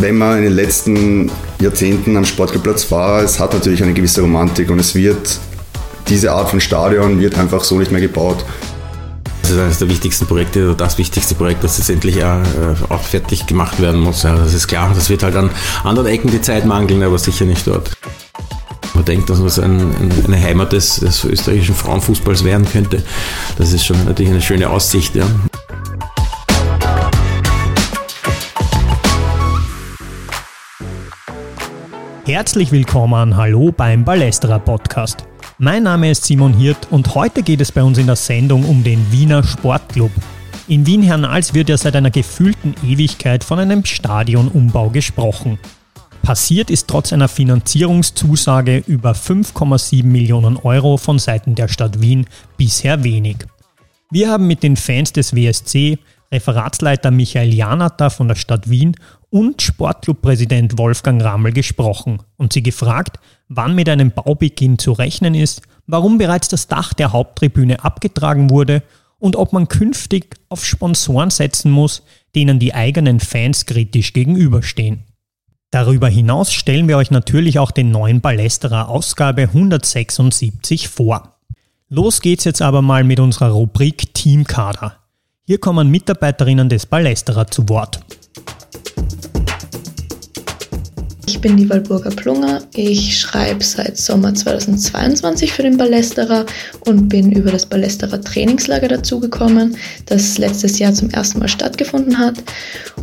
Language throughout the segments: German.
wenn man in den letzten Jahrzehnten am Sportplatz war, es hat natürlich eine gewisse Romantik und es wird, diese Art von Stadion wird einfach so nicht mehr gebaut. Das ist eines der wichtigsten Projekte oder das wichtigste Projekt, das jetzt endlich auch, äh, auch fertig gemacht werden muss. Ja, das ist klar, das wird halt an anderen Ecken die Zeit mangeln, aber sicher nicht dort. Man denkt, dass es ein, eine Heimat des, des österreichischen Frauenfußballs werden könnte. Das ist schon natürlich eine schöne Aussicht. Ja. Herzlich willkommen, hallo beim Ballesterer Podcast. Mein Name ist Simon Hirt und heute geht es bei uns in der Sendung um den Wiener Sportclub. In Wien-Hernals wird ja seit einer gefühlten Ewigkeit von einem Stadionumbau gesprochen. Passiert ist trotz einer Finanzierungszusage über 5,7 Millionen Euro von Seiten der Stadt Wien bisher wenig. Wir haben mit den Fans des WSC, Referatsleiter Michael Janata von der Stadt Wien und Sportclubpräsident Wolfgang Rammel gesprochen und sie gefragt, wann mit einem Baubeginn zu rechnen ist, warum bereits das Dach der Haupttribüne abgetragen wurde und ob man künftig auf Sponsoren setzen muss, denen die eigenen Fans kritisch gegenüberstehen. Darüber hinaus stellen wir euch natürlich auch den neuen Ballesterer Ausgabe 176 vor. Los geht's jetzt aber mal mit unserer Rubrik Teamkader. Hier kommen Mitarbeiterinnen des Ballesterer zu Wort. Ich bin die Walburger Plunger. Ich schreibe seit Sommer 2022 für den Ballesterer und bin über das Ballesterer Trainingslager dazugekommen, das letztes Jahr zum ersten Mal stattgefunden hat.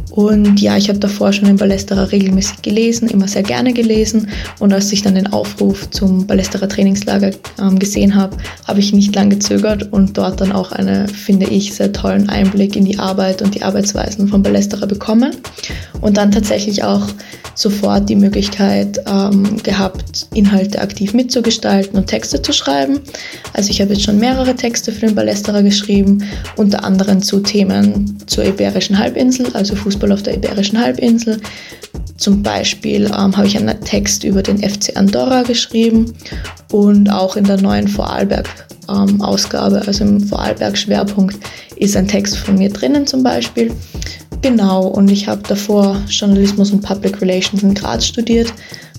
Und ja, ich habe davor schon den Ballesterer regelmäßig gelesen, immer sehr gerne gelesen. Und als ich dann den Aufruf zum Ballesterer Trainingslager ähm, gesehen habe, habe ich nicht lange gezögert und dort dann auch einen, finde ich, sehr tollen Einblick in die Arbeit und die Arbeitsweisen von Ballesterer bekommen. Und dann tatsächlich auch sofort die Möglichkeit ähm, gehabt, Inhalte aktiv mitzugestalten und Texte zu schreiben. Also ich habe jetzt schon mehrere Texte für den Ballesterer geschrieben, unter anderem zu Themen zur Iberischen Halbinsel, also Fußball auf der Iberischen Halbinsel. Zum Beispiel ähm, habe ich einen Text über den FC Andorra geschrieben und auch in der neuen Vorarlberg-Ausgabe, ähm, also im Vorarlberg-Schwerpunkt, ist ein Text von mir drinnen zum Beispiel. Genau, und ich habe davor Journalismus und Public Relations in Graz studiert,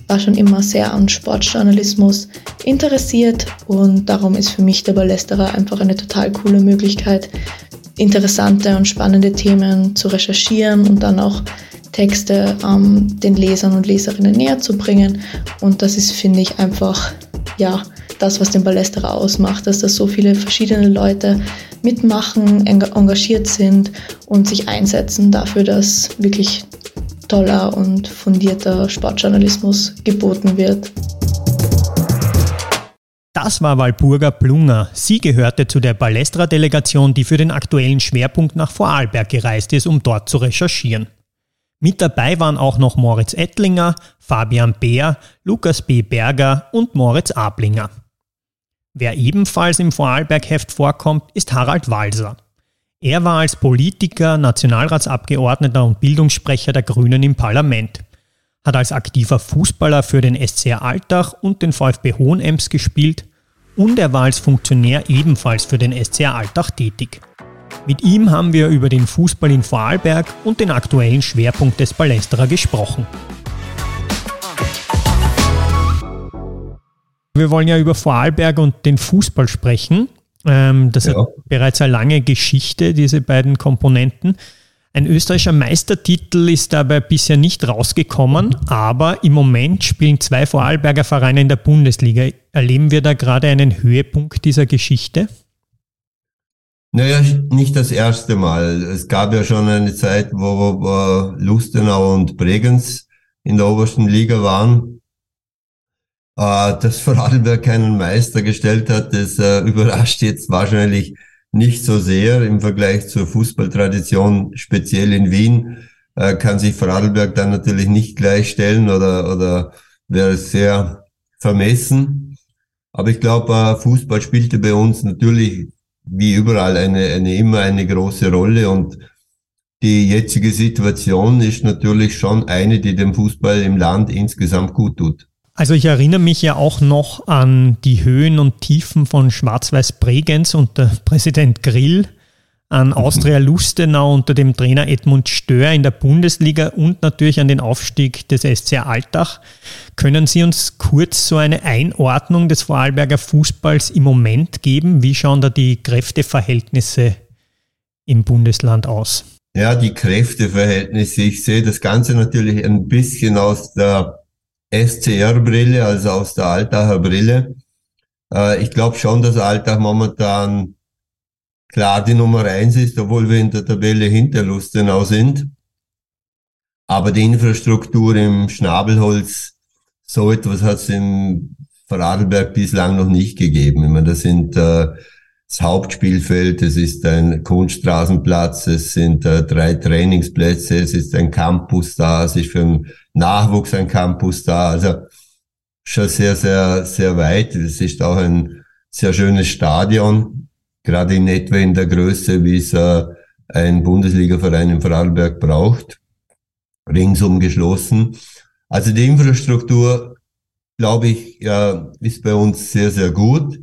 war schon immer sehr an Sportjournalismus interessiert und darum ist für mich der Ballesterer einfach eine total coole Möglichkeit, interessante und spannende Themen zu recherchieren und dann auch Texte ähm, den Lesern und Leserinnen näher zu bringen. Und das ist, finde ich, einfach, ja, das, was den Ballesterer ausmacht, dass da so viele verschiedene Leute mitmachen, engagiert sind und sich einsetzen dafür, dass wirklich toller und fundierter Sportjournalismus geboten wird. Das war Walburga Plunger. Sie gehörte zu der Ballestra-Delegation, die für den aktuellen Schwerpunkt nach Vorarlberg gereist ist, um dort zu recherchieren. Mit dabei waren auch noch Moritz Ettlinger, Fabian Beer, Lukas B. Berger und Moritz Ablinger. Wer ebenfalls im Vorarlberg-Heft vorkommt, ist Harald Walser. Er war als Politiker, Nationalratsabgeordneter und Bildungssprecher der Grünen im Parlament, hat als aktiver Fußballer für den SCR Altach und den VfB Hohenems gespielt und er war als Funktionär ebenfalls für den SCR Altach tätig. Mit ihm haben wir über den Fußball in Vorarlberg und den aktuellen Schwerpunkt des Palästerer gesprochen. Wir wollen ja über Vorarlberg und den Fußball sprechen. Ähm, das ja. hat bereits eine lange Geschichte, diese beiden Komponenten. Ein österreichischer Meistertitel ist dabei bisher nicht rausgekommen, aber im Moment spielen zwei Vorarlberger Vereine in der Bundesliga. Erleben wir da gerade einen Höhepunkt dieser Geschichte? Naja, nicht das erste Mal. Es gab ja schon eine Zeit, wo, wo Lustenau und Bregenz in der obersten Liga waren. Äh, dass Vorarlberg keinen Meister gestellt hat, das äh, überrascht jetzt wahrscheinlich nicht so sehr im Vergleich zur Fußballtradition, speziell in Wien, äh, kann sich Vorarlberg dann natürlich nicht gleichstellen oder, oder wäre sehr vermessen. Aber ich glaube, Fußball spielte bei uns natürlich wie überall eine, eine immer eine große Rolle und die jetzige Situation ist natürlich schon eine, die dem Fußball im Land insgesamt gut tut. Also ich erinnere mich ja auch noch an die Höhen und Tiefen von Schwarz-Weiß Bregenz unter Präsident Grill. an Austria Lustenau unter dem Trainer Edmund Stör in der Bundesliga und natürlich an den Aufstieg des SC Altach. Können Sie uns kurz so eine Einordnung des Vorarlberger Fußballs im Moment geben? Wie schauen da die Kräfteverhältnisse im Bundesland aus? Ja, die Kräfteverhältnisse. Ich sehe das Ganze natürlich ein bisschen aus der SCR-Brille, also aus der Altacher Brille. Äh, ich glaube schon, dass Altach momentan klar die Nummer eins ist, obwohl wir in der Tabelle hinter Lustenau sind. Aber die Infrastruktur im Schnabelholz, so etwas hat es im Vorarlberg bislang noch nicht gegeben. Ich meine, das sind äh, das Hauptspielfeld, es ist ein Kunststraßenplatz, es sind äh, drei Trainingsplätze, es ist ein Campus da, es ist für den Nachwuchs ein Campus da. Also schon sehr, sehr, sehr weit. Es ist auch ein sehr schönes Stadion gerade in etwa in der Größe, wie es äh, ein Bundesligaverein in Vorarlberg braucht, ringsum geschlossen. Also die Infrastruktur, glaube ich, äh, ist bei uns sehr, sehr gut.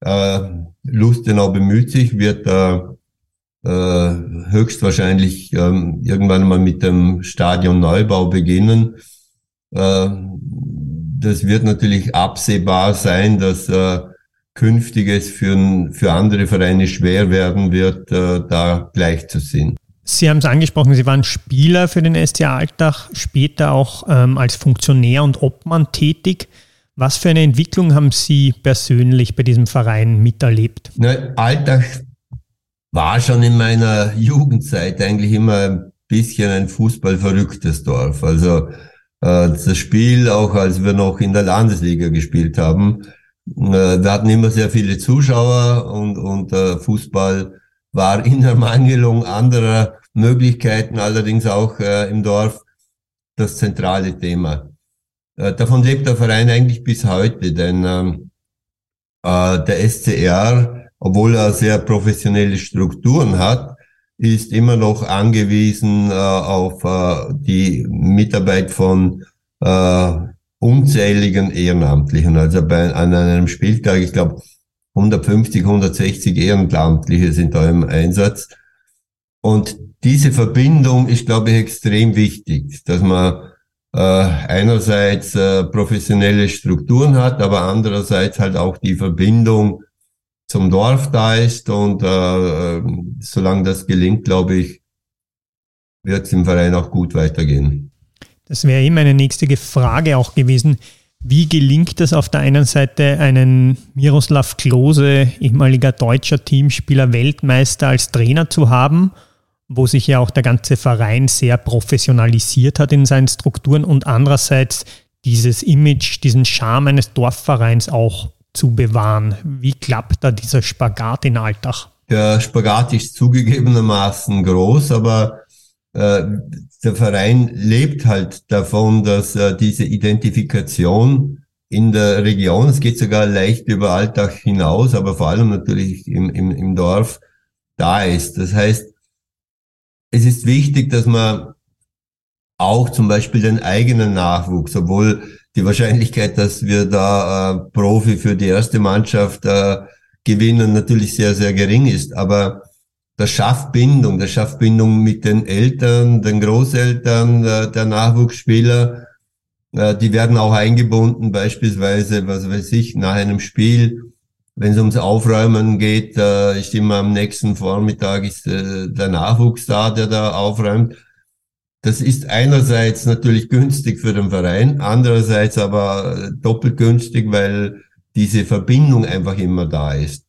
Äh, Lustenau bemüht sich, wird äh, äh, höchstwahrscheinlich ähm, irgendwann mal mit dem Stadion Neubau beginnen. Äh, das wird natürlich absehbar sein, dass äh, Künftiges für, für andere Vereine schwer werden wird, äh, da gleich zu sehen. Sie haben es angesprochen, Sie waren Spieler für den SC Altach, später auch ähm, als Funktionär und Obmann tätig. Was für eine Entwicklung haben Sie persönlich bei diesem Verein miterlebt? Na, Altach war schon in meiner Jugendzeit eigentlich immer ein bisschen ein fußballverrücktes Dorf. Also äh, das Spiel, auch als wir noch in der Landesliga gespielt haben, äh, wir hatten immer sehr viele Zuschauer und, und äh, Fußball war in der Mangelung anderer Möglichkeiten allerdings auch äh, im Dorf das zentrale Thema. Äh, davon lebt der Verein eigentlich bis heute, denn ähm, äh, der SCR, obwohl er sehr professionelle Strukturen hat, ist immer noch angewiesen äh, auf äh, die Mitarbeit von äh, unzähligen Ehrenamtlichen. Also bei, an einem Spieltag, ich glaube, 150, 160 Ehrenamtliche sind da im Einsatz. Und diese Verbindung ist, glaube ich, extrem wichtig, dass man äh, einerseits äh, professionelle Strukturen hat, aber andererseits halt auch die Verbindung zum Dorf da ist. Und äh, solange das gelingt, glaube ich, wird es im Verein auch gut weitergehen. Das wäre eben eine nächste Frage auch gewesen. Wie gelingt es auf der einen Seite, einen Miroslav Klose, ehemaliger deutscher Teamspieler, Weltmeister als Trainer zu haben, wo sich ja auch der ganze Verein sehr professionalisiert hat in seinen Strukturen und andererseits dieses Image, diesen Charme eines Dorfvereins auch zu bewahren? Wie klappt da dieser Spagat in Alltag? Der Spagat ist zugegebenermaßen groß, aber äh, der Verein lebt halt davon, dass äh, diese Identifikation in der Region, es geht sogar leicht über Alltag hinaus, aber vor allem natürlich im, im, im Dorf da ist. Das heißt, es ist wichtig, dass man auch zum Beispiel den eigenen Nachwuchs, obwohl die Wahrscheinlichkeit, dass wir da äh, Profi für die erste Mannschaft äh, gewinnen, natürlich sehr, sehr gering ist. Aber das schafft Bindung, das schafft Bindung mit den Eltern, den Großeltern äh, der Nachwuchsspieler. Äh, die werden auch eingebunden, beispielsweise, was weiß ich, nach einem Spiel, wenn es ums Aufräumen geht, äh, ist immer am nächsten Vormittag ist der Nachwuchs da, der da aufräumt. Das ist einerseits natürlich günstig für den Verein, andererseits aber doppelt günstig, weil diese Verbindung einfach immer da ist.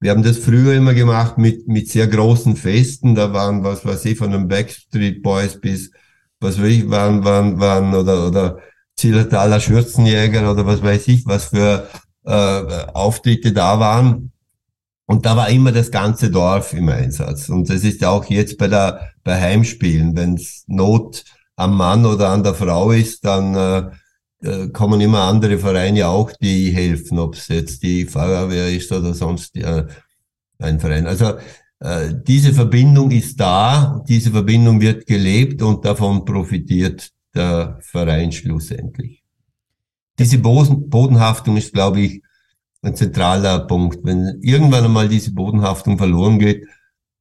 Wir haben das früher immer gemacht mit, mit sehr großen Festen. Da waren, was weiß ich, von den Backstreet Boys bis, was weiß ich, waren, waren, waren, oder, oder Zillertaler Schürzenjäger oder was weiß ich, was für äh, Auftritte da waren. Und da war immer das ganze Dorf im Einsatz. Und das ist ja auch jetzt bei der, bei Heimspielen. Wenn es Not am Mann oder an der Frau ist, dann äh, äh, kommen immer andere Vereine auch, die helfen, ob es jetzt die Feuerwehr ist oder sonst äh, ein Verein. Also äh, diese Verbindung ist da, diese Verbindung wird gelebt und davon profitiert der Verein schlussendlich. Diese Bodenhaftung ist, glaube ich, ein zentraler Punkt. Wenn irgendwann einmal diese Bodenhaftung verloren geht,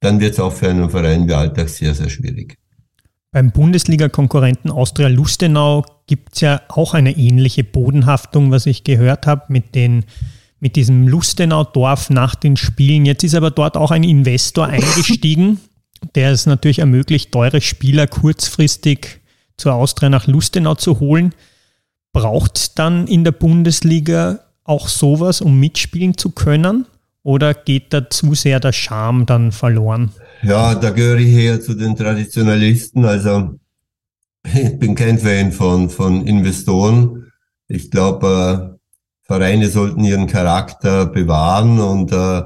dann wird es auch für einen Verein wie Alltag sehr, sehr schwierig. Beim Bundesliga-Konkurrenten Austria Lustenau gibt es ja auch eine ähnliche Bodenhaftung, was ich gehört habe, mit, mit diesem Lustenau-Dorf nach den Spielen. Jetzt ist aber dort auch ein Investor eingestiegen, der es natürlich ermöglicht, teure Spieler kurzfristig zur Austria nach Lustenau zu holen. Braucht dann in der Bundesliga auch sowas, um mitspielen zu können? Oder geht da zu sehr der Charme dann verloren? Ja, da gehöre ich eher zu den Traditionalisten. Also ich bin kein Fan von, von Investoren. Ich glaube, äh, Vereine sollten ihren Charakter bewahren und äh,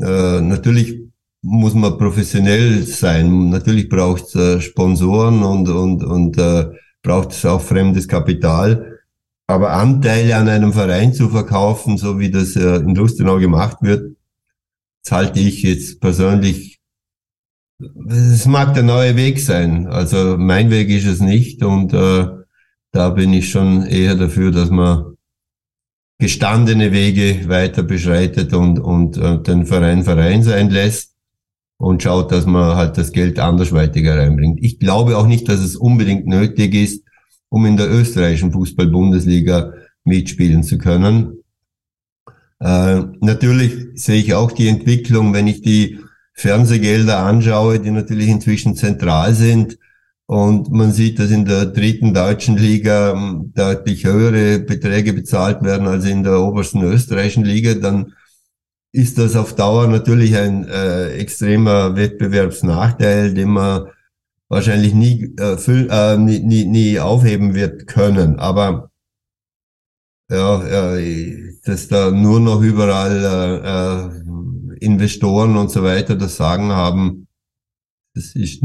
äh, natürlich muss man professionell sein. Natürlich braucht es äh, Sponsoren und, und, und äh, braucht es auch fremdes Kapital. Aber Anteile an einem Verein zu verkaufen, so wie das äh, in Lustenau gemacht wird, das halte ich jetzt persönlich, es mag der neue Weg sein. Also mein Weg ist es nicht und äh, da bin ich schon eher dafür, dass man gestandene Wege weiter beschreitet und, und äh, den Verein Verein sein lässt und schaut, dass man halt das Geld andersweitig reinbringt. Ich glaube auch nicht, dass es unbedingt nötig ist, um in der österreichischen Fußball-Bundesliga mitspielen zu können. Äh, natürlich sehe ich auch die Entwicklung, wenn ich die Fernsehgelder anschaue, die natürlich inzwischen zentral sind. Und man sieht, dass in der dritten deutschen Liga ähm, deutlich höhere Beträge bezahlt werden als in der obersten österreichischen Liga, dann ist das auf Dauer natürlich ein äh, extremer Wettbewerbsnachteil, den man wahrscheinlich nie, äh, füll, äh, nie, nie, nie aufheben wird können. Aber ja, äh, dass da nur noch überall äh, Investoren und so weiter das Sagen haben, das ist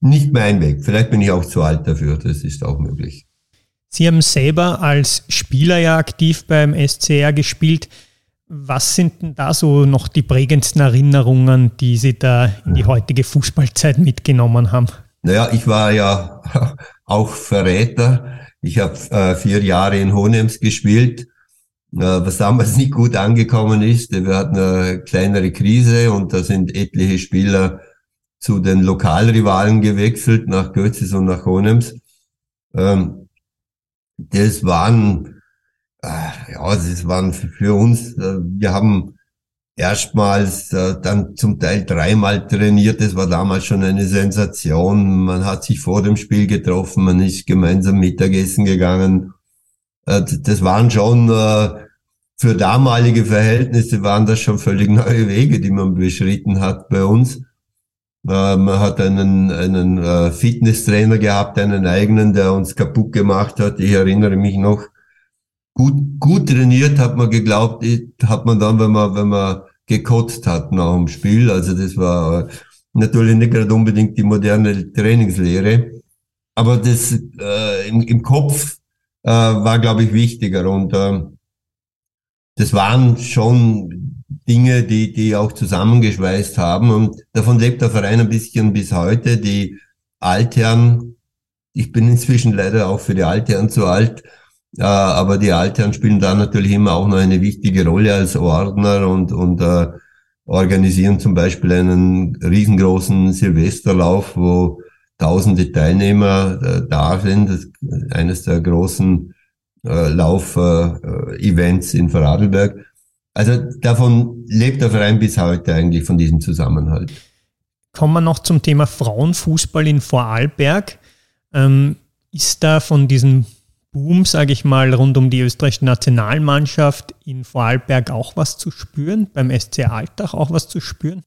nicht mein Weg. Vielleicht bin ich auch zu alt dafür, das ist auch möglich. Sie haben selber als Spieler ja aktiv beim SCR gespielt. Was sind denn da so noch die prägendsten Erinnerungen, die Sie da in die heutige Fußballzeit mitgenommen haben? Naja, ich war ja auch Verräter. Ich habe äh, vier Jahre in Honems gespielt, äh, was damals nicht gut angekommen ist. Wir hatten eine kleinere Krise und da sind etliche Spieler zu den Lokalrivalen gewechselt, nach Götzes und nach Honems. Ähm, das waren, ja, das waren für uns, äh, wir haben erstmals äh, dann zum Teil dreimal trainiert. Das war damals schon eine Sensation. Man hat sich vor dem Spiel getroffen, man ist gemeinsam Mittagessen gegangen. Äh, das waren schon für damalige Verhältnisse waren das schon völlig neue Wege, die man beschritten hat bei uns. Man hat einen, einen Fitnesstrainer gehabt, einen eigenen, der uns kaputt gemacht hat. Ich erinnere mich noch, gut, gut trainiert hat man geglaubt, hat man dann, wenn man, wenn man gekotzt hat nach dem Spiel. Also das war natürlich nicht gerade unbedingt die moderne Trainingslehre. Aber das äh, im, im Kopf äh, war, glaube ich, wichtiger. Und äh, das waren schon Dinge, die, die auch zusammengeschweißt haben. Und davon lebt der Verein ein bisschen bis heute. Die Altherren, ich bin inzwischen leider auch für die Altherren zu alt, äh, aber die Altherren spielen da natürlich immer auch noch eine wichtige Rolle als Ordner und, und äh, organisieren zum Beispiel einen riesengroßen Silvesterlauf, wo tausende Teilnehmer äh, da sind. Eines der großen äh, Lauf-Events äh, in Vorarlberg. Also davon lebt der Verein bis heute eigentlich von diesem Zusammenhalt. Kommen wir noch zum Thema Frauenfußball in Vorarlberg. Ähm, ist da von diesem Boom, sage ich mal, rund um die österreichische Nationalmannschaft in Vorarlberg auch was zu spüren? Beim SC Altach auch was zu spüren?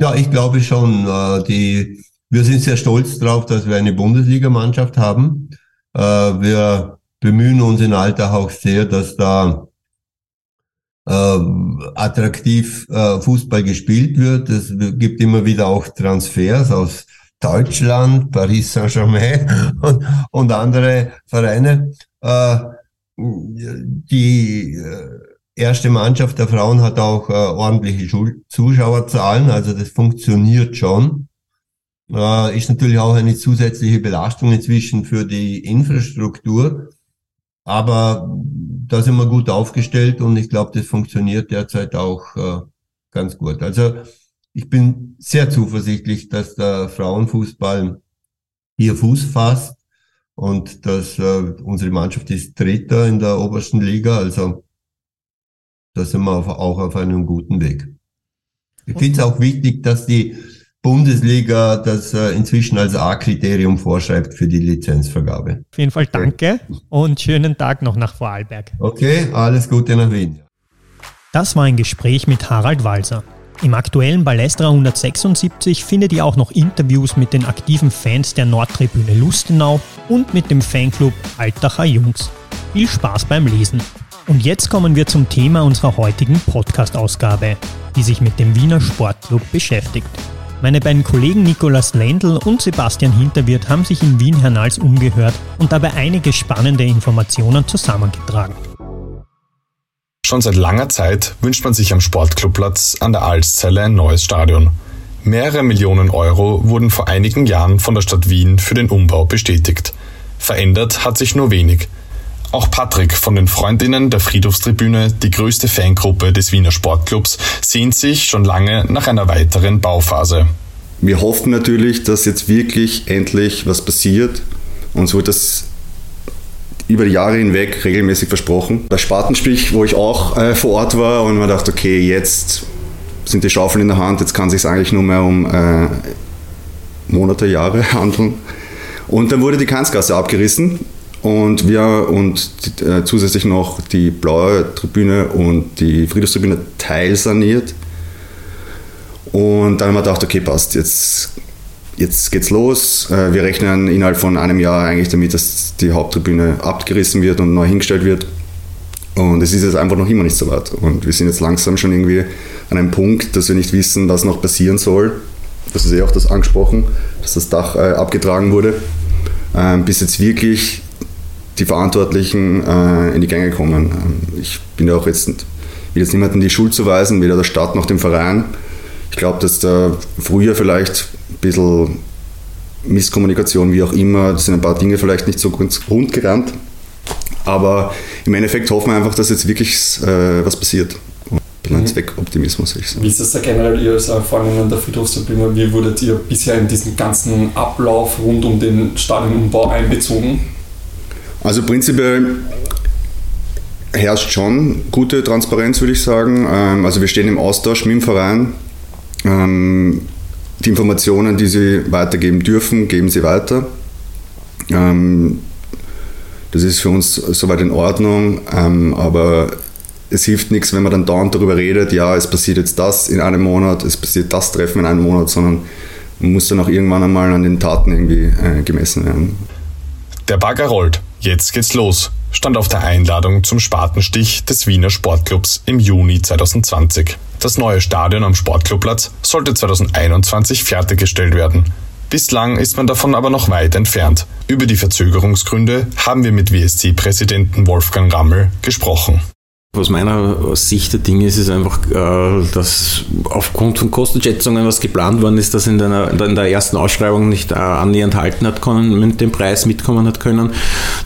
Ja, ich glaube schon. Äh, die, wir sind sehr stolz darauf, dass wir eine Bundesligamannschaft haben. Äh, wir bemühen uns in Altach auch sehr, dass da äh, attraktiv Fußball gespielt wird. Es gibt immer wieder auch Transfers aus Deutschland, Paris Saint-Germain und, und andere Vereine. Äh, die äh, erste Mannschaft der Frauen hat auch äh, ordentliche Zuschauerzahlen, also das funktioniert schon. Äh, ist natürlich auch eine zusätzliche Belastung inzwischen für die Infrastruktur, aber da sind wir gut aufgestellt und ich glaube, das funktioniert derzeit auch äh, ganz gut. Also ich bin sehr zuversichtlich, dass der Frauenfußball hier Fuß fasst und dass äh, unsere Mannschaft ist Dritter in der obersten Liga. Also da sind wir auf, auch auf einem guten Weg. Ich finde es auch wichtig, dass die Bundesliga das äh, inzwischen als A-Kriterium vorschreibt für die Lizenzvergabe. Auf jeden Fall danke und schönen Tag noch nach Vorarlberg. Okay, alles Gute nach Wien. Das war ein Gespräch mit Harald Walser. Im aktuellen Ballestra 176 findet ihr auch noch Interviews mit den aktiven Fans der Nordtribüne Lustenau und mit dem Fanclub Altacher Jungs. Viel Spaß beim Lesen. Und jetzt kommen wir zum Thema unserer heutigen Podcast-Ausgabe, die sich mit dem Wiener Sportclub beschäftigt. Meine beiden Kollegen Nikolaus Lendl und Sebastian Hinterwirt haben sich in Wien Hernals umgehört und dabei einige spannende Informationen zusammengetragen. Schon seit langer Zeit wünscht man sich am Sportclubplatz an der Alszelle ein neues Stadion. Mehrere Millionen Euro wurden vor einigen Jahren von der Stadt Wien für den Umbau bestätigt. Verändert hat sich nur wenig. Auch Patrick von den Freundinnen der Friedhofstribüne, die größte Fangruppe des Wiener Sportclubs, sehnt sich schon lange nach einer weiteren Bauphase. Wir hoffen natürlich, dass jetzt wirklich endlich was passiert. Uns wird das über die Jahre hinweg regelmäßig versprochen. Bei Spatenstich, wo ich auch äh, vor Ort war und man dachte, okay, jetzt sind die Schaufeln in der Hand, jetzt kann es sich eigentlich nur mehr um äh, Monate, Jahre handeln. Und dann wurde die Kanzgasse abgerissen und wir und äh, zusätzlich noch die blaue Tribüne und die Friedhofstribüne teilsaniert. Und dann haben wir gedacht, okay, passt, jetzt, jetzt geht's los. Äh, wir rechnen innerhalb von einem Jahr eigentlich damit, dass die Haupttribüne abgerissen wird und neu hingestellt wird. Und es ist jetzt einfach noch immer nicht so weit. Und wir sind jetzt langsam schon irgendwie an einem Punkt, dass wir nicht wissen, was noch passieren soll. Das ist eh auch das angesprochen, dass das Dach äh, abgetragen wurde. Ähm, bis jetzt wirklich die Verantwortlichen äh, in die Gänge kommen. Ähm, ich bin ja auch jetzt, will jetzt niemandem die Schuld zuweisen, weder der Stadt noch dem Verein. Ich glaube, dass da früher vielleicht ein bisschen Misskommunikation, wie auch immer, da sind ein paar Dinge vielleicht nicht so ganz rund gerannt. Aber im Endeffekt hoffen wir einfach, dass jetzt wirklich äh, was passiert. Mhm. Zweckoptimismus, ich sagen. Wie ist das da generell Ihr als Erfahrung an der Friedhofstribüne? Wie wurdet ihr bisher in diesen ganzen Ablauf rund um den Stadionumbau einbezogen? Also prinzipiell herrscht schon gute Transparenz, würde ich sagen. Ähm, also wir stehen im Austausch mit dem Verein. Ähm, die Informationen, die sie weitergeben dürfen, geben sie weiter. Ähm, das ist für uns soweit in Ordnung, aber es hilft nichts, wenn man dann dauernd darüber redet, ja, es passiert jetzt das in einem Monat, es passiert das Treffen in einem Monat, sondern man muss dann auch irgendwann einmal an den Taten irgendwie äh, gemessen werden. Der Bagger rollt. Jetzt geht's los, stand auf der Einladung zum Spatenstich des Wiener Sportclubs im Juni 2020. Das neue Stadion am Sportclubplatz sollte 2021 fertiggestellt werden. Bislang ist man davon aber noch weit entfernt. Über die Verzögerungsgründe haben wir mit WSC-Präsidenten Wolfgang Rammel gesprochen. Aus meiner Sicht der Dinge ist es einfach, äh, dass aufgrund von Kostenschätzungen, was geplant worden ist, dass in der, in der ersten Ausschreibung nicht äh, annähernd halten hat können, mit dem Preis mitkommen hat können.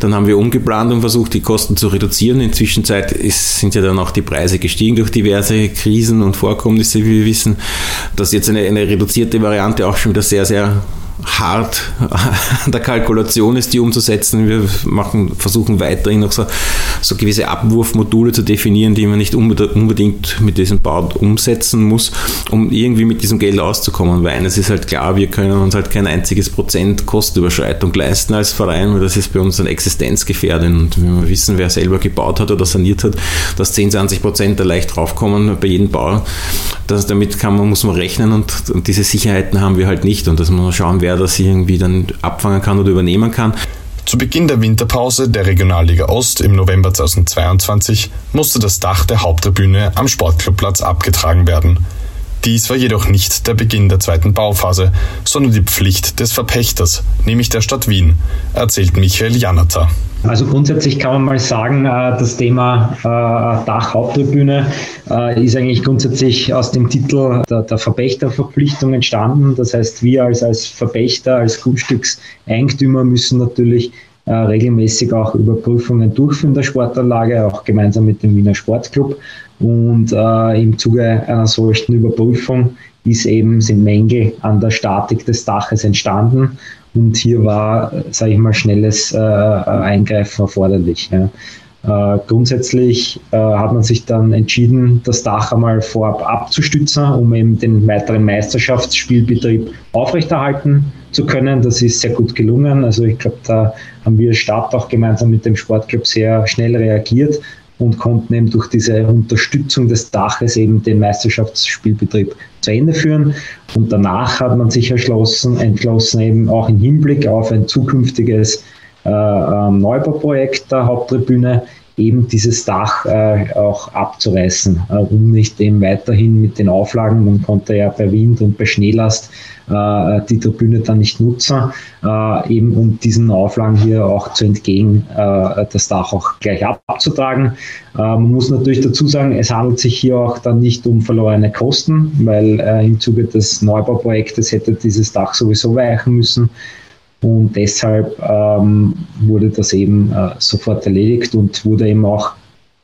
Dann haben wir umgeplant und versucht, die Kosten zu reduzieren. In der Zwischenzeit ist, sind ja dann auch die Preise gestiegen durch diverse Krisen und Vorkommnisse, wie wir wissen, dass jetzt eine, eine reduzierte Variante auch schon wieder sehr, sehr hart an der Kalkulation ist, die umzusetzen. Wir machen, versuchen weiterhin noch so, so gewisse Abwurfmodule zu definieren, die man nicht unbedingt mit diesem Bau umsetzen muss, um irgendwie mit diesem Geld auszukommen. Weil eines ist halt klar, wir können uns halt kein einziges Prozent Kostenüberschreitung leisten als Verein, weil das ist bei uns ein Existenzgefährden. Und wenn wir wissen, wer selber gebaut hat oder saniert hat, dass 10, 20 Prozent da leicht draufkommen bei jedem Bau, das, damit kann man, muss man rechnen und, und diese Sicherheiten haben wir halt nicht. Und das muss man schauen, wer wer das irgendwie dann abfangen kann oder übernehmen kann. Zu Beginn der Winterpause der Regionalliga Ost im November 2022 musste das Dach der Haupttribüne am Sportclubplatz abgetragen werden. Dies war jedoch nicht der Beginn der zweiten Bauphase, sondern die Pflicht des Verpächters, nämlich der Stadt Wien, erzählt Michael Janata. Also grundsätzlich kann man mal sagen, äh, das Thema äh, Dachhaupttribüne äh, ist eigentlich grundsätzlich aus dem Titel der, Verpächterverpflichtung entstanden. Das heißt, wir als, als Verpächter, als Grundstückseigentümer müssen natürlich regelmäßig auch Überprüfungen durchführen der Sportanlage, auch gemeinsam mit dem Wiener Sportclub. Und im Zuge einer solchen Überprüfung ist eben, sind Mängel an der Statik des Daches entstanden. Und hier war, sage ich mal, schnelles äh, Eingreifen erforderlich. Ja. Äh, grundsätzlich äh, hat man sich dann entschieden, das Dach einmal vorab abzustützen, um eben den weiteren Meisterschaftsspielbetrieb aufrechterhalten zu können. Das ist sehr gut gelungen. Also ich glaube, da haben wir Stadt auch gemeinsam mit dem Sportclub sehr schnell reagiert und konnten eben durch diese Unterstützung des Daches eben den Meisterschaftsspielbetrieb zu Ende führen. Und danach hat man sich erschlossen, entschlossen, eben auch im Hinblick auf ein zukünftiges äh, ähm, Neubauprojekt der Haupttribüne eben dieses Dach äh, auch abzureißen, äh, um nicht eben weiterhin mit den Auflagen, man konnte ja bei Wind und bei Schneelast äh, die Tribüne dann nicht nutzen, äh, eben um diesen Auflagen hier auch zu entgehen, äh, das Dach auch gleich abzutragen. Äh, man muss natürlich dazu sagen, es handelt sich hier auch dann nicht um verlorene Kosten, weil im Zuge des Neubauprojektes hätte dieses Dach sowieso weichen müssen. Und deshalb ähm, wurde das eben äh, sofort erledigt und wurde eben auch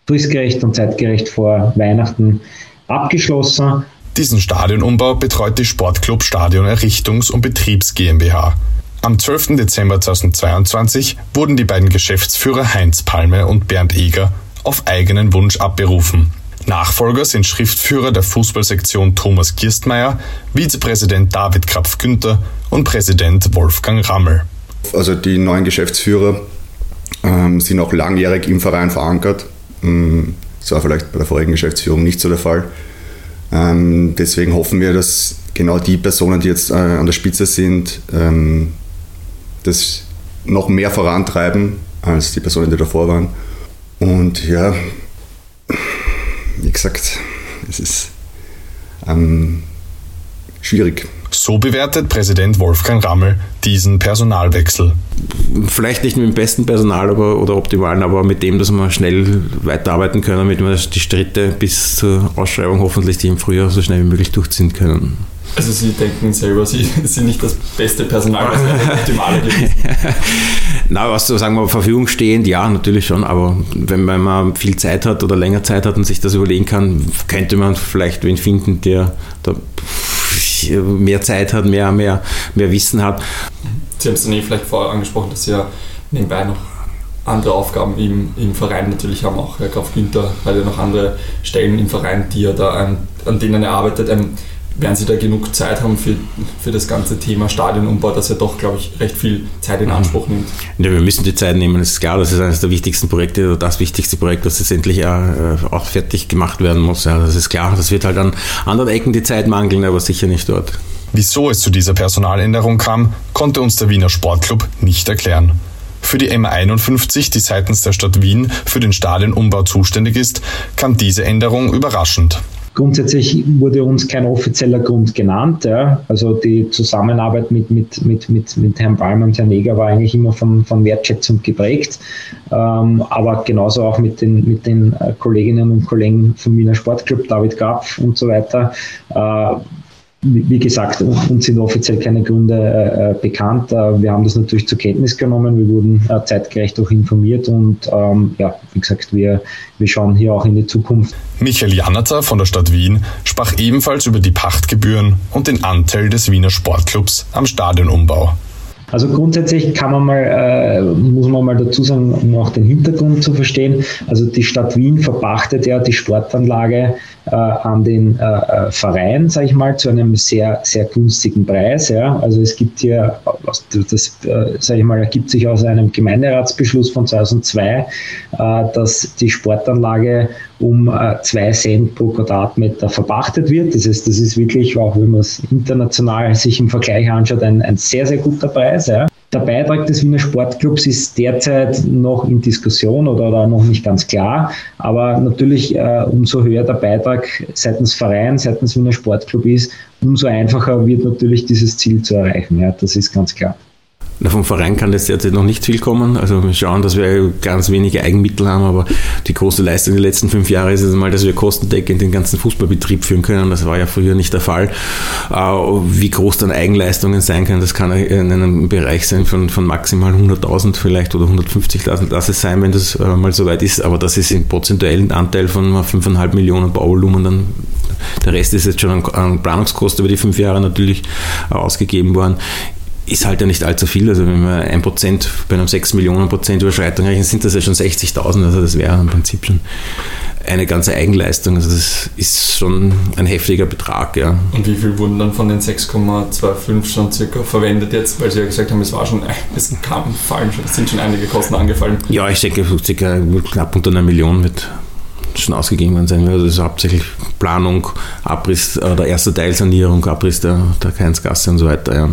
fristgerecht und zeitgerecht vor Weihnachten abgeschlossen. Diesen Stadionumbau betreut die Sportclub Stadion Errichtungs- und Betriebs GmbH. Am 12. Dezember 2022 wurden die beiden Geschäftsführer Heinz Palme und Bernd Eger auf eigenen Wunsch abberufen. Nachfolger sind Schriftführer der Fußballsektion Thomas Kirstmeier, Vizepräsident David Krapf-Günther und Präsident Wolfgang Rammel. Also die neuen Geschäftsführer ähm, sind auch langjährig im Verein verankert. Ähm, das war vielleicht bei der vorigen Geschäftsführung nicht so der Fall. Ähm, deswegen hoffen wir, dass genau die Personen, die jetzt äh, an der Spitze sind, ähm, das noch mehr vorantreiben als die Personen, die davor waren. Und ja, wie gesagt, es ist ähm, schwierig. So bewertet Präsident Wolfgang Rammel diesen Personalwechsel. Vielleicht nicht mit dem besten Personal aber, oder optimalen, aber mit dem, dass wir schnell weiterarbeiten können, damit wir die Schritte bis zur Ausschreibung hoffentlich, die im Frühjahr so schnell wie möglich durchziehen können. Also Sie denken selber, Sie sind nicht das beste Personal, was optimale? Na, was so sagen wir, Verfügung stehend, ja, natürlich schon, aber wenn man viel Zeit hat oder länger Zeit hat und sich das überlegen kann, könnte man vielleicht wen finden, der da mehr Zeit hat, mehr, mehr, mehr Wissen hat. Sie haben es dann eh vielleicht vorher angesprochen, dass Sie ja nebenbei noch andere Aufgaben im, im Verein natürlich haben, auch Herr Graf Günther hat ja noch andere Stellen im Verein, die er da an, an denen er arbeitet. Ähm, werden Sie da genug Zeit haben für, für das ganze Thema Stadionumbau, das ja doch, glaube ich, recht viel Zeit in Anspruch nimmt? Ja, wir müssen die Zeit nehmen, das ist klar, das ist eines der wichtigsten Projekte oder das wichtigste Projekt, das jetzt endlich äh, auch fertig gemacht werden muss. Ja, das ist klar, das wird halt an anderen Ecken die Zeit mangeln, aber sicher nicht dort. Wieso es zu dieser Personaländerung kam, konnte uns der Wiener Sportclub nicht erklären. Für die M51, die seitens der Stadt Wien für den Stadionumbau zuständig ist, kam diese Änderung überraschend. Grundsätzlich wurde uns kein offizieller Grund genannt. Ja. Also die Zusammenarbeit mit, mit, mit, mit, mit Herrn Palmer und Herrn Neger war eigentlich immer von, von Wertschätzung geprägt. Ähm, aber genauso auch mit den, mit den äh, Kolleginnen und Kollegen vom Wiener Sportclub, David Graf und so weiter. Äh, wie gesagt, uns sind offiziell keine Gründe äh, äh, bekannt. Äh, wir haben das natürlich zur Kenntnis genommen. Wir wurden äh, zeitgerecht auch informiert und ähm, ja, wie gesagt, wir, wir schauen hier auch in die Zukunft. Michael Janatzer von der Stadt Wien sprach ebenfalls über die Pachtgebühren und den Anteil des Wiener Sportclubs am Stadionumbau. Also grundsätzlich kann man mal, äh, muss man mal dazu sagen, um auch den Hintergrund zu verstehen. Also die Stadt Wien verpachtet ja die Sportanlage äh, an den äh, äh Verein, sage ich mal, zu einem sehr, sehr günstigen Preis. Ja. Also es gibt hier, das, äh, sage ich mal, ergibt sich aus einem Gemeinderatsbeschluss von 2002, äh, dass die Sportanlage um äh, zwei Cent pro Quadratmeter verpachtet wird. Das heißt, das ist wirklich, auch wenn man es international sich im Vergleich anschaut, ein, ein sehr, sehr guter Preis. Ja. Der Beitrag des Wiener Sportclubs ist derzeit noch in Diskussion oder, oder noch nicht ganz klar. Aber natürlich, äh, umso höher der Beitrag seitens Verein, seitens Wiener Sportclub ist, umso einfacher wird natürlich dieses Ziel zu erreichen. Ja, das ist ganz klar. Vom Verein kann jetzt derzeit noch nicht viel kommen. Also wir schauen, dass wir ganz wenige Eigenmittel haben, aber die große Leistung der letzten fünf Jahre ist es mal, dass wir kostendeckend den ganzen Fußballbetrieb führen können. Das war ja früher nicht der Fall. Äh, wie groß dann Eigenleistungen sein können, das kann in einem Bereich sein von, von maximal 100.000 vielleicht oder 150.000. Lass es sein, wenn das äh, mal so weit ist. Aber das ist im prozentuellen Anteil von 5,5 Millionen Bauvolumen. Dann, der Rest ist jetzt schon an Planungskosten über die fünf Jahre natürlich ausgegeben worden ist halt ja nicht allzu viel. Also wenn wir ein Prozent bei einem 6 Millionen Prozent Überschreitung rechnen, sind das ja schon 60.000. Also das wäre im Prinzip schon eine ganze Eigenleistung. Also das ist schon ein heftiger Betrag, ja. Und wie viel wurden dann von den 6,25 schon circa verwendet jetzt? Weil Sie ja gesagt haben, es war schon, es kam fallen es sind schon einige Kosten angefallen. Ja, ich denke, circa knapp unter einer Million wird schon ausgegeben worden sein. Also das ist hauptsächlich Planung, Abriss äh, der erste Teilsanierung, Abriss der, der Keinsgasse und so weiter, ja.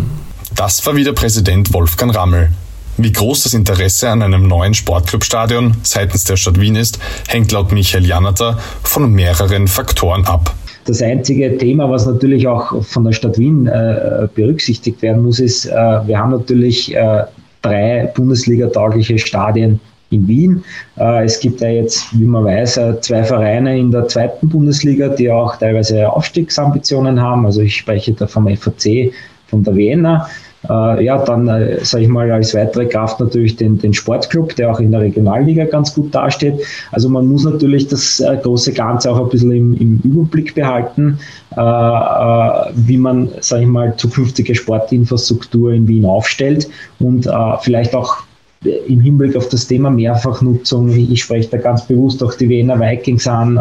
Das war wieder Präsident Wolfgang Rammel. Wie groß das Interesse an einem neuen Sportclubstadion seitens der Stadt Wien ist, hängt laut Michael Janater von mehreren Faktoren ab. Das einzige Thema, was natürlich auch von der Stadt Wien äh, berücksichtigt werden muss, ist, äh, wir haben natürlich äh, drei Bundesliga-taugliche Stadien in Wien. Äh, es gibt ja jetzt, wie man weiß, äh, zwei Vereine in der zweiten Bundesliga, die auch teilweise Aufstiegsambitionen haben. Also ich spreche da vom FAC von der Vienna. Äh, ja, dann, äh, sage ich mal, als weitere Kraft natürlich den, den Sportclub, der auch in der Regionalliga ganz gut dasteht. Also man muss natürlich das äh, große Ganze auch ein bisschen im, im Überblick behalten, äh, äh wie man, sage ich mal, zukünftige Sportinfrastruktur in Wien aufstellt und äh, vielleicht auch im Hinblick auf das Thema Mehrfachnutzung, ich spreche da ganz bewusst auch die Wiener Vikings an,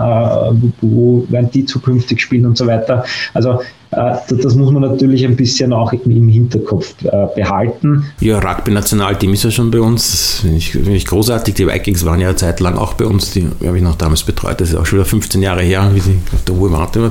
wo werden die zukünftig spielen und so weiter. Also das muss man natürlich ein bisschen auch im Hinterkopf äh, behalten. Ja, Rugby-Nationalteam ist ja schon bei uns. Finde ich, find ich großartig. Die Vikings waren ja eine Zeit lang auch bei uns. Die habe ich noch damals betreut. Das ist auch schon wieder 15 Jahre her, wie sie auf der Ruhe warten.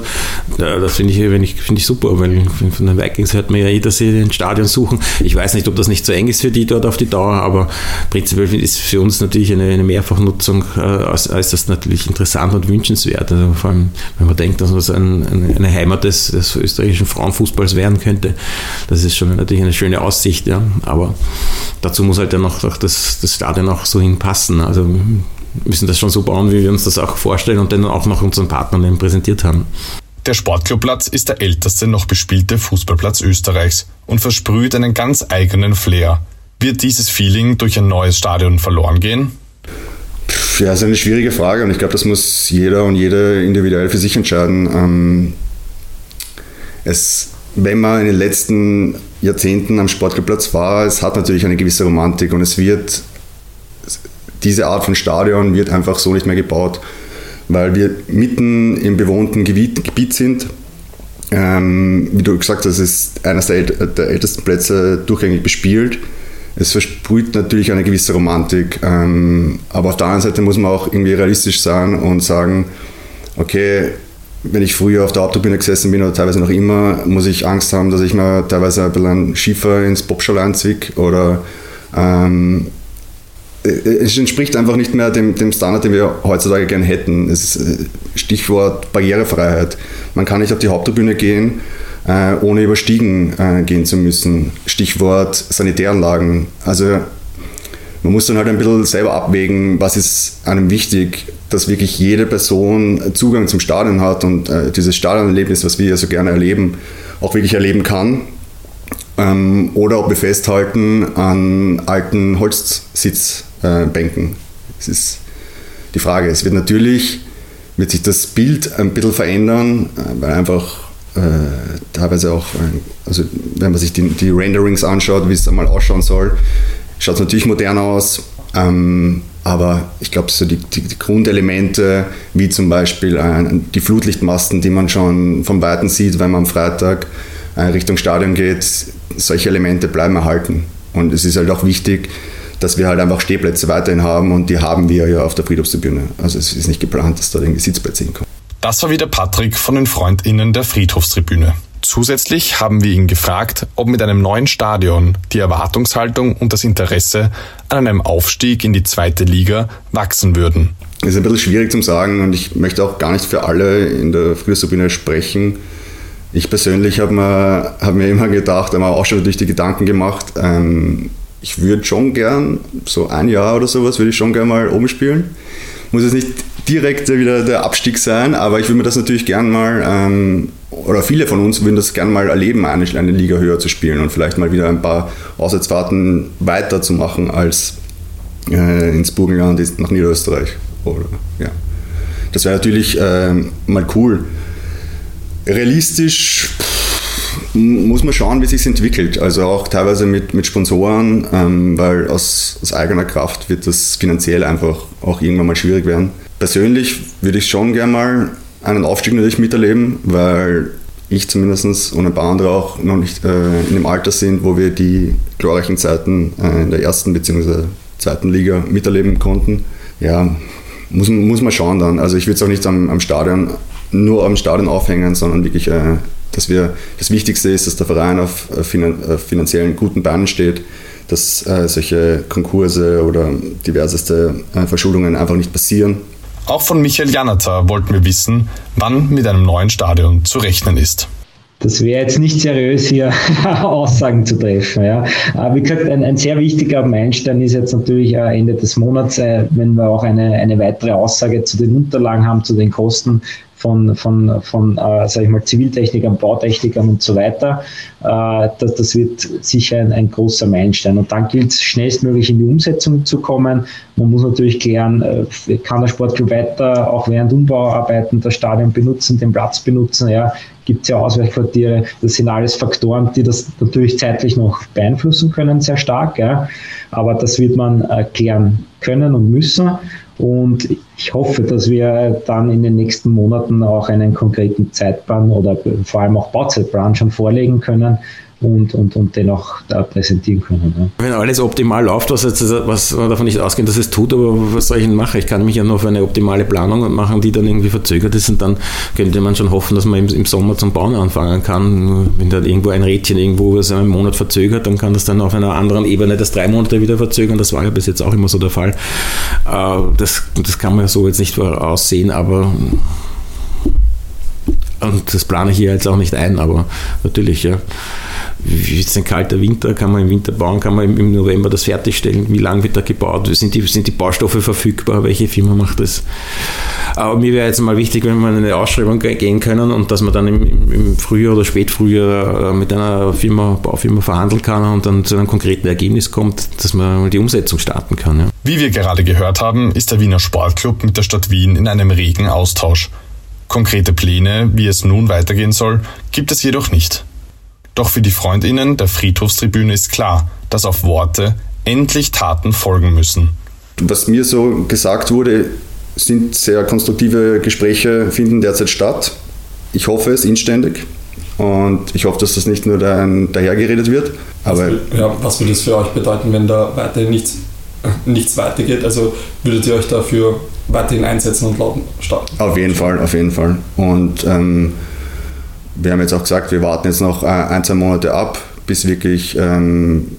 Das finde ich, find ich super, weil von den Vikings hört man ja eh, dass sie ein Stadion suchen. Ich weiß nicht, ob das nicht so eng ist für die dort auf die Dauer, aber prinzipiell ist für uns natürlich eine, eine Mehrfachnutzung äh, als, als das natürlich interessant und wünschenswert. Also vor allem, wenn man denkt, dass das ein, eine Heimat des, des österreichischen Frauenfußballs werden könnte. Das ist schon natürlich eine schöne Aussicht, ja. Aber dazu muss halt ja noch das, das Stadion auch so hinpassen. Also wir müssen das schon so bauen, wie wir uns das auch vorstellen und dann auch noch unseren Partnern präsentiert haben. Der Sportclubplatz ist der älteste noch bespielte Fußballplatz Österreichs und versprüht einen ganz eigenen Flair. Wird dieses Feeling durch ein neues Stadion verloren gehen? Ja, das ist eine schwierige Frage und ich glaube, das muss jeder und jede individuell für sich entscheiden. Ähm, es, wenn man in den letzten Jahrzehnten am Sportplatz war, es hat natürlich eine gewisse Romantik und es wird, diese Art von Stadion wird einfach so nicht mehr gebaut, weil wir mitten im bewohnten Gebiet, Gebiet sind. Ähm, wie du gesagt hast, es ist eines der, der ältesten Plätze durchgängig bespielt. Es versprüht natürlich eine gewisse Romantik, ähm, aber auf der anderen Seite muss man auch irgendwie realistisch sein und sagen, okay, wenn ich früher auf der Haupttribüne gesessen bin oder teilweise noch immer, muss ich Angst haben, dass ich mir teilweise ein bisschen Schiefer ins Popschal einziehe oder ähm, es entspricht einfach nicht mehr dem, dem Standard, den wir heutzutage gerne hätten. Ist äh, Stichwort Barrierefreiheit. Man kann nicht auf die Haupttribüne gehen, äh, ohne über Stiegen äh, gehen zu müssen. Stichwort Sanitäranlagen. Also man muss dann halt ein bisschen selber abwägen, was ist einem wichtig, dass wirklich jede Person Zugang zum Stadion hat und äh, dieses Stadionerlebnis, was wir ja so gerne erleben, auch wirklich erleben kann. Ähm, oder ob wir festhalten an alten Holzsitzbänken. Äh, das ist die Frage. Es wird natürlich, wird sich das Bild ein bisschen verändern, äh, weil einfach äh, teilweise auch, äh, also wenn man sich die, die Renderings anschaut, wie es einmal ausschauen soll, schaut es natürlich modern aus, ähm, aber ich glaube, so die, die, die, Grundelemente, wie zum Beispiel äh, die Flutlichtmasten, die man schon vom Weiten sieht, wenn man am Freitag äh, Richtung Stadion geht, solche Elemente bleiben erhalten. Und es ist halt auch wichtig, dass wir halt einfach Stehplätze weiterhin haben und die haben wir ja auf der Friedhofstribüne. Also es ist nicht geplant, dass da irgendwie Sitzplätze hinkommen. Das war wieder Patrick von den FreundInnen der Friedhofstribüne. Zusätzlich haben wir ihn gefragt, ob mit einem neuen Stadion die Erwartungshaltung und das Interesse an einem Aufstieg in die zweite Liga wachsen würden. Das ist ein bisschen schwierig zu sagen und ich möchte auch gar nicht für alle in der Frühjahrstribüne sprechen. Ich persönlich habe mir, hab mir immer gedacht, habe mir auch schon durch die Gedanken gemacht, ähm, ich würde schon gern, so ein Jahr oder sowas, würde ich schon gern mal oben spielen. Muss jetzt nicht direkt wieder der Abstieg sein, aber ich würde mir das natürlich gern mal, ähm, oder viele von uns würden das gern mal erleben, eine, eine Liga höher zu spielen und vielleicht mal wieder ein paar Auswärtsfahrten weiterzumachen als äh, ins Burgenland, nach Niederösterreich. Oder, ja. Das wäre natürlich äh, mal cool. Realistisch muss man schauen, wie sich entwickelt. Also auch teilweise mit, mit Sponsoren, ähm, weil aus, aus eigener Kraft wird das finanziell einfach auch irgendwann mal schwierig werden. Persönlich würde ich schon gerne mal einen Aufstieg natürlich miterleben, weil ich zumindest und ein paar andere auch noch nicht äh, in dem Alter sind, wo wir die glorreichen Zeiten äh, in der ersten bzw. zweiten Liga miterleben konnten. Ja, muss, muss man schauen dann. Also ich würde es auch nicht am, am Stadion, nur am Stadion aufhängen, sondern wirklich, äh, dass wir, das Wichtigste ist, dass der Verein auf finanziellen guten Beinen steht, dass äh, solche Konkurse oder diverseste äh, Verschuldungen einfach nicht passieren. Auch von Michael Janata wollten wir wissen, wann mit einem neuen Stadion zu rechnen ist das wäre jetzt nicht seriös, hier Aussagen zu treffen. Ja. Aber wie gesagt, ein, ein sehr wichtiger Meilenstein ist jetzt natürlich äh, Ende des Monats, äh, wenn wir auch eine, eine weitere Aussage zu den Unterlagen haben, zu den Kosten von, von, von äh, sag ich mal, Ziviltechnikern, Bautechnikern und so weiter. Äh, das, das wird sicher ein, ein großer Meilenstein. Und dann gilt es schnellstmöglich in die Umsetzung zu kommen. Man muss natürlich klären, äh, kann der Sportclub weiter auch während Umbauarbeiten das Stadion benutzen, den Platz benutzen. Ja, gibt es ja Ausweichquartiere. Das sind alles Faktoren, die das natürlich zeitlich noch beeinflussen können, sehr stark. Ja. Aber das wird man äh, klären können und müssen. Und ich hoffe, dass wir dann in den nächsten Monaten auch einen konkreten Zeitplan oder vor allem auch Bauzeitplan schon vorlegen können, und, und, und dennoch da präsentieren können. Ja. Wenn alles optimal läuft, was, jetzt, was man davon nicht ausgehen, dass es tut, aber was soll ich denn machen? Ich kann mich ja nur für eine optimale Planung machen, die dann irgendwie verzögert ist und dann könnte man schon hoffen, dass man im, im Sommer zum Bauen anfangen kann. Wenn da irgendwo ein Rädchen irgendwo so einen Monat verzögert, dann kann das dann auf einer anderen Ebene das drei Monate wieder verzögern. Das war ja bis jetzt auch immer so der Fall. Äh, das, das kann man ja so jetzt nicht voraussehen, aber und das plane ich hier jetzt auch nicht ein, aber natürlich, ja. Wie ist ein kalter Winter? Kann man im Winter bauen? Kann man im November das fertigstellen? Wie lange wird da gebaut? Sind die, sind die Baustoffe verfügbar? Welche Firma macht das? Aber mir wäre jetzt mal wichtig, wenn wir in eine Ausschreibung gehen können und dass man dann im, im Frühjahr oder Spätfrühjahr äh, mit einer Firma, Baufirma verhandeln kann und dann zu einem konkreten Ergebnis kommt, dass man die Umsetzung starten kann. Ja. Wie wir gerade gehört haben, ist der Wiener Sportclub mit der Stadt Wien in einem regen Austausch. Konkrete Pläne, wie es nun weitergehen soll, gibt es jedoch nicht. Doch für die Freundinnen der Friedhofstribüne ist klar, dass auf Worte endlich Taten folgen müssen. Was mir so gesagt wurde, sind sehr konstruktive Gespräche, finden derzeit statt. Ich hoffe es inständig und ich hoffe, dass das nicht nur dahergeredet wird. Aber was, ja, was würde es für euch bedeuten, wenn da weiterhin nichts, nichts weitergeht? Also würdet ihr euch dafür weiterhin einsetzen und lauten starten. Auf jeden Fall, auf jeden Fall. Und ähm, wir haben jetzt auch gesagt, wir warten jetzt noch äh, ein, zwei Monate ab, bis wirklich, ähm,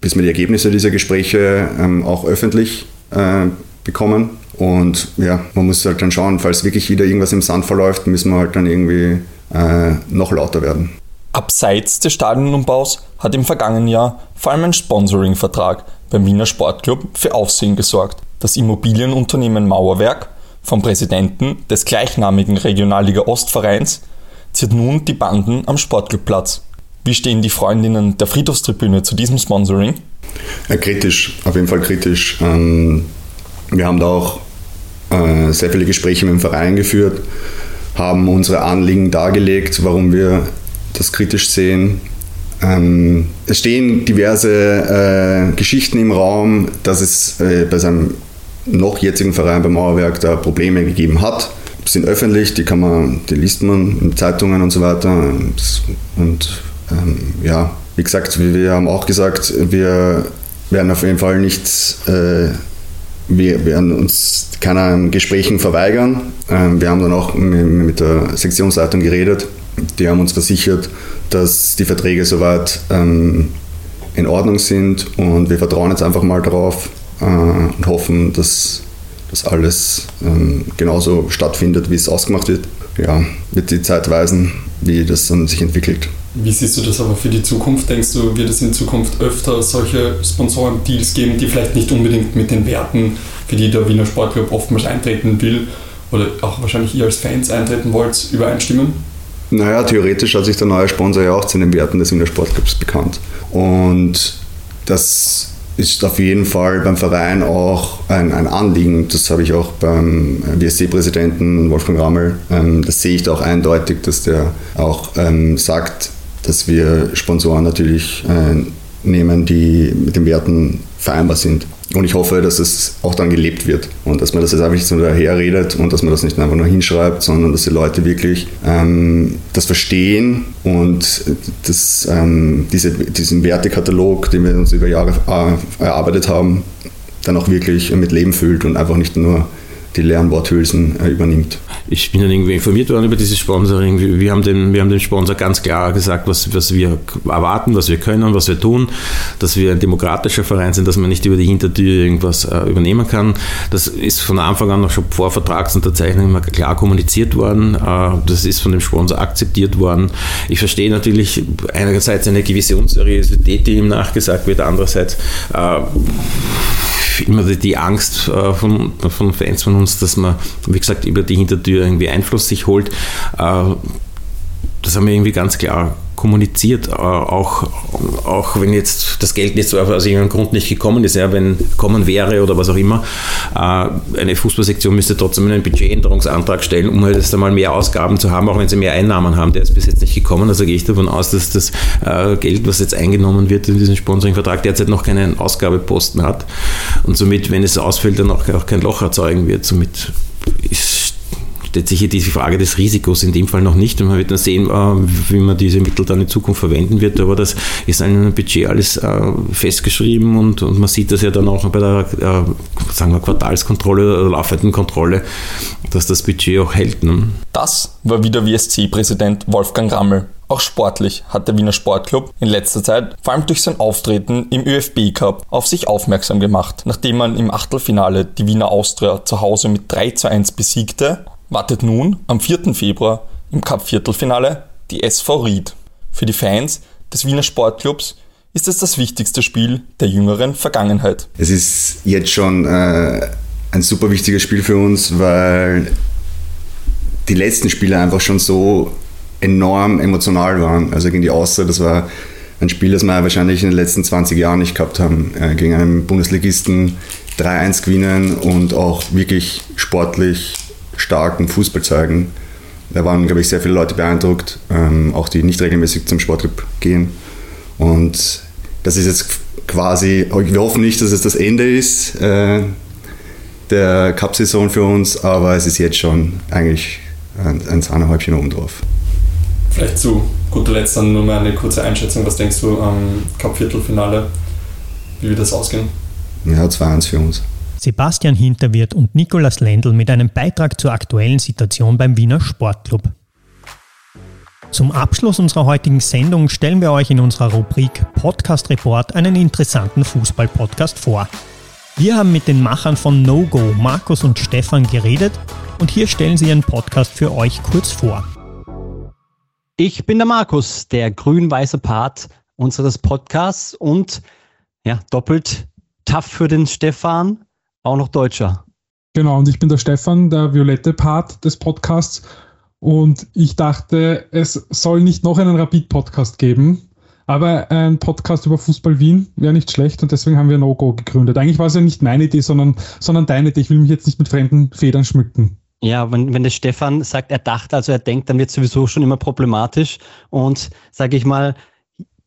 bis wir die Ergebnisse dieser Gespräche ähm, auch öffentlich äh, bekommen. Und ja, man muss halt dann schauen, falls wirklich wieder irgendwas im Sand verläuft, müssen wir halt dann irgendwie äh, noch lauter werden. Abseits des Stadionumbaus hat im vergangenen Jahr vor allem ein Sponsoring-Vertrag beim Wiener Sportclub für Aufsehen gesorgt. Das Immobilienunternehmen Mauerwerk vom Präsidenten des gleichnamigen Regionalliga Ostvereins ziert nun die Banden am Sportclubplatz. Wie stehen die Freundinnen der Friedhofstribüne zu diesem Sponsoring? Ja, kritisch, auf jeden Fall kritisch. Ähm, wir haben da auch äh, sehr viele Gespräche mit dem Verein geführt, haben unsere Anliegen dargelegt, warum wir das kritisch sehen. Ähm, es stehen diverse äh, Geschichten im Raum, dass es äh, bei seinem noch jetzigen Verein beim Mauerwerk da Probleme gegeben hat. Sind öffentlich, die kann man, die liest man in Zeitungen und so weiter. Und ähm, ja, wie gesagt, wir haben auch gesagt, wir werden auf jeden Fall nicht, äh, wir werden uns keiner Gesprächen verweigern. Ähm, wir haben dann auch mit der Sektionsleitung geredet. Die haben uns versichert, dass die Verträge soweit ähm, in Ordnung sind und wir vertrauen jetzt einfach mal darauf äh, und hoffen, dass das alles ähm, genauso stattfindet, wie es ausgemacht wird. Ja, wird die Zeit weisen, wie das dann sich entwickelt. Wie siehst du das aber für die Zukunft? Denkst du, wird es in Zukunft öfter solche Sponsoren-Deals geben, die vielleicht nicht unbedingt mit den Werten, für die der Wiener Sportclub oftmals eintreten will, oder auch wahrscheinlich ihr als Fans eintreten wollt, übereinstimmen? Naja, theoretisch hat sich der neue Sponsor ja auch zu den Werten des Wiener Sportclubs bekannt. Und das ist auf jeden Fall beim Verein auch ein, ein Anliegen. Das habe ich auch beim WSC-Präsidenten Wolfgang Rammel. Ähm, das sehe ich da auch eindeutig, dass der auch ähm, sagt, dass wir Sponsoren natürlich äh, nehmen, die mit den Werten vereinbar sind. Und ich hoffe, dass es auch dann gelebt wird und dass man das jetzt einfach nicht so daherredet und dass man das nicht einfach nur hinschreibt, sondern dass die Leute wirklich ähm, das verstehen und das, ähm, diese, diesen Wertekatalog, den wir uns über Jahre äh, erarbeitet haben, dann auch wirklich mit Leben füllt und einfach nicht nur die leeren Worthülsen äh, übernimmt. Ich bin dann irgendwie informiert worden über dieses Sponsoring. Wir haben dem, wir haben dem Sponsor ganz klar gesagt, was, was wir erwarten, was wir können, was wir tun, dass wir ein demokratischer Verein sind, dass man nicht über die Hintertür irgendwas äh, übernehmen kann. Das ist von Anfang an noch schon vor Vertragsunterzeichnung immer klar kommuniziert worden. Äh, das ist von dem Sponsor akzeptiert worden. Ich verstehe natürlich einerseits eine gewisse Unseriosität, die ihm nachgesagt wird, andererseits äh, immer die Angst äh, von, von Fans von uns, dass man, wie gesagt, über die Hintertür irgendwie Einfluss sich holt. Äh, das haben wir irgendwie ganz klar kommuniziert, äh, auch, auch wenn jetzt das Geld nicht so aus irgendeinem Grund nicht gekommen ist, ja, wenn kommen wäre oder was auch immer. Äh, eine Fußballsektion müsste trotzdem einen Budgetänderungsantrag stellen, um halt jetzt einmal mehr Ausgaben zu haben, auch wenn sie mehr Einnahmen haben. Der ist bis jetzt nicht gekommen. Also gehe ich davon aus, dass das äh, Geld, was jetzt eingenommen wird in diesen Sponsoringvertrag, derzeit noch keinen Ausgabeposten hat und somit, wenn es ausfällt, dann auch, auch kein Loch erzeugen wird. Somit ist stellt sich hier diese Frage des Risikos in dem Fall noch nicht. Und man wird dann sehen, äh, wie man diese Mittel dann in Zukunft verwenden wird. Aber das ist in einem Budget alles äh, festgeschrieben und, und man sieht das ja dann auch bei der äh, sagen wir, Quartalskontrolle oder laufenden Kontrolle, dass das Budget auch hält. Ne? Das war wieder WSC-Präsident Wolfgang Rammel. Auch sportlich hat der Wiener Sportclub in letzter Zeit, vor allem durch sein Auftreten im ÖFB Cup, auf sich aufmerksam gemacht. Nachdem man im Achtelfinale die Wiener Austria zu Hause mit 3 zu 1 besiegte, wartet nun am 4. Februar im Cup-Viertelfinale die SV Ried. Für die Fans des Wiener Sportclubs ist es das wichtigste Spiel der jüngeren Vergangenheit. Es ist jetzt schon äh, ein super wichtiges Spiel für uns, weil die letzten Spiele einfach schon so enorm emotional waren. Also gegen die Austria, das war ein Spiel, das wir wahrscheinlich in den letzten 20 Jahren nicht gehabt haben. Äh, gegen einen Bundesligisten 3-1 gewinnen und auch wirklich sportlich starken Fußball zeigen. Da waren, glaube ich, sehr viele Leute beeindruckt, ähm, auch die nicht regelmäßig zum Sportclub gehen. Und das ist jetzt quasi, wir hoffen nicht, dass es das Ende ist äh, der Cup-Saison für uns, aber es ist jetzt schon eigentlich ein, ein Sahnehäubchen oben drauf. Vielleicht zu guter Letzt dann nur mal eine kurze Einschätzung. Was denkst du am Cup-Viertelfinale? Wie wird das ausgehen? Ja, 2-1 für uns. Sebastian Hinterwirt und Nikolaus Lendl mit einem Beitrag zur aktuellen Situation beim Wiener Sportclub. Zum Abschluss unserer heutigen Sendung stellen wir euch in unserer Rubrik Podcast Report einen interessanten Fußball-Podcast vor. Wir haben mit den Machern von No Go, Markus und Stefan, geredet und hier stellen sie ihren Podcast für euch kurz vor. Ich bin der Markus, der grün-weiße Part unseres Podcasts und ja, doppelt tough für den Stefan, auch noch Deutscher. Genau, und ich bin der Stefan, der violette Part des Podcasts. Und ich dachte, es soll nicht noch einen Rapid-Podcast geben, aber ein Podcast über Fußball Wien wäre nicht schlecht und deswegen haben wir No-Go gegründet. Eigentlich war es ja nicht meine Idee, sondern, sondern deine Idee. Ich will mich jetzt nicht mit fremden Federn schmücken. Ja, wenn, wenn der Stefan sagt, er dachte, also er denkt, dann wird es sowieso schon immer problematisch. Und sage ich mal,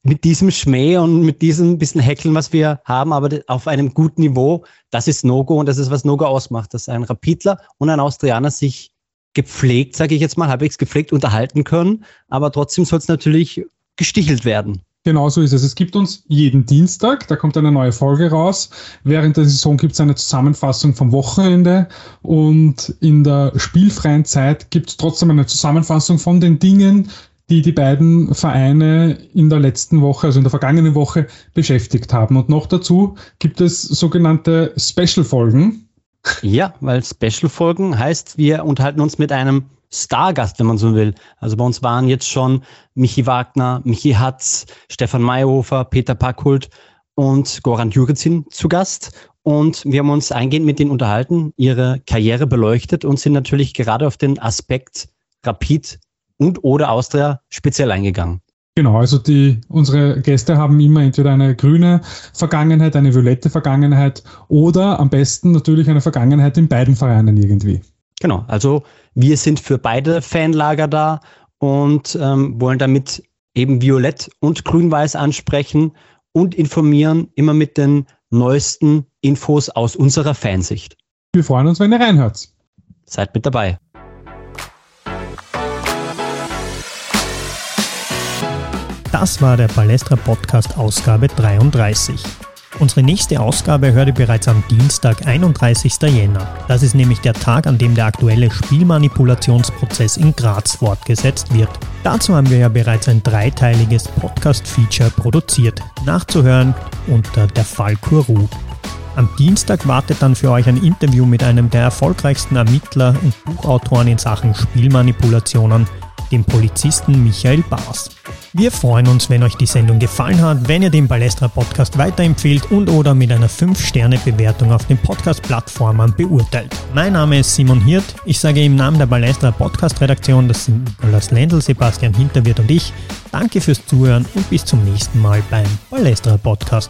mit diesem Schmäh und mit diesem bisschen Heckeln, was wir haben, aber auf einem guten Niveau, das ist No-Go und das ist, was No-Go ausmacht, dass ein Rapidler und ein Austrianer sich gepflegt, sage ich jetzt mal, halbwegs gepflegt unterhalten können, aber trotzdem soll es natürlich gestichelt werden. Genau so ist es. Es gibt uns jeden Dienstag, da kommt eine neue Folge raus. Während der Saison gibt es eine Zusammenfassung vom Wochenende und in der spielfreien Zeit gibt es trotzdem eine Zusammenfassung von den Dingen, die die beiden Vereine in der letzten Woche, also in der vergangenen Woche beschäftigt haben. Und noch dazu gibt es sogenannte Special-Folgen. Ja, weil Special-Folgen heißt, wir unterhalten uns mit einem Stargast, wenn man so will. Also bei uns waren jetzt schon Michi Wagner, Michi Hatz, Stefan Mayhofer, Peter Packhult und Goran Jurgizin zu Gast. Und wir haben uns eingehend mit denen unterhalten, ihre Karriere beleuchtet und sind natürlich gerade auf den Aspekt Rapid und oder Austria speziell eingegangen. Genau, also die, unsere Gäste haben immer entweder eine grüne Vergangenheit, eine violette Vergangenheit oder am besten natürlich eine Vergangenheit in beiden Vereinen irgendwie. Genau, also wir sind für beide Fanlager da und ähm, wollen damit eben Violett und Grün-Weiß ansprechen und informieren immer mit den neuesten Infos aus unserer Fansicht. Wir freuen uns, wenn ihr reinhört. Seid mit dabei. Das war der Palestra Podcast Ausgabe 33. Unsere nächste Ausgabe hört ihr bereits am Dienstag, 31. Jänner. Das ist nämlich der Tag, an dem der aktuelle Spielmanipulationsprozess in Graz fortgesetzt wird. Dazu haben wir ja bereits ein dreiteiliges Podcast-Feature produziert, nachzuhören unter der Fallkurru. Am Dienstag wartet dann für euch ein Interview mit einem der erfolgreichsten Ermittler und Buchautoren in Sachen Spielmanipulationen, dem Polizisten Michael Baas. Wir freuen uns, wenn euch die Sendung gefallen hat, wenn ihr den Balestra Podcast weiterempfehlt und oder mit einer 5-Sterne-Bewertung auf den Podcast-Plattformen beurteilt. Mein Name ist Simon Hirt. Ich sage im Namen der Balestra Podcast-Redaktion, das sind Nikolaus Lendl, Sebastian Hinterwirt und ich, danke fürs Zuhören und bis zum nächsten Mal beim Balestra Podcast.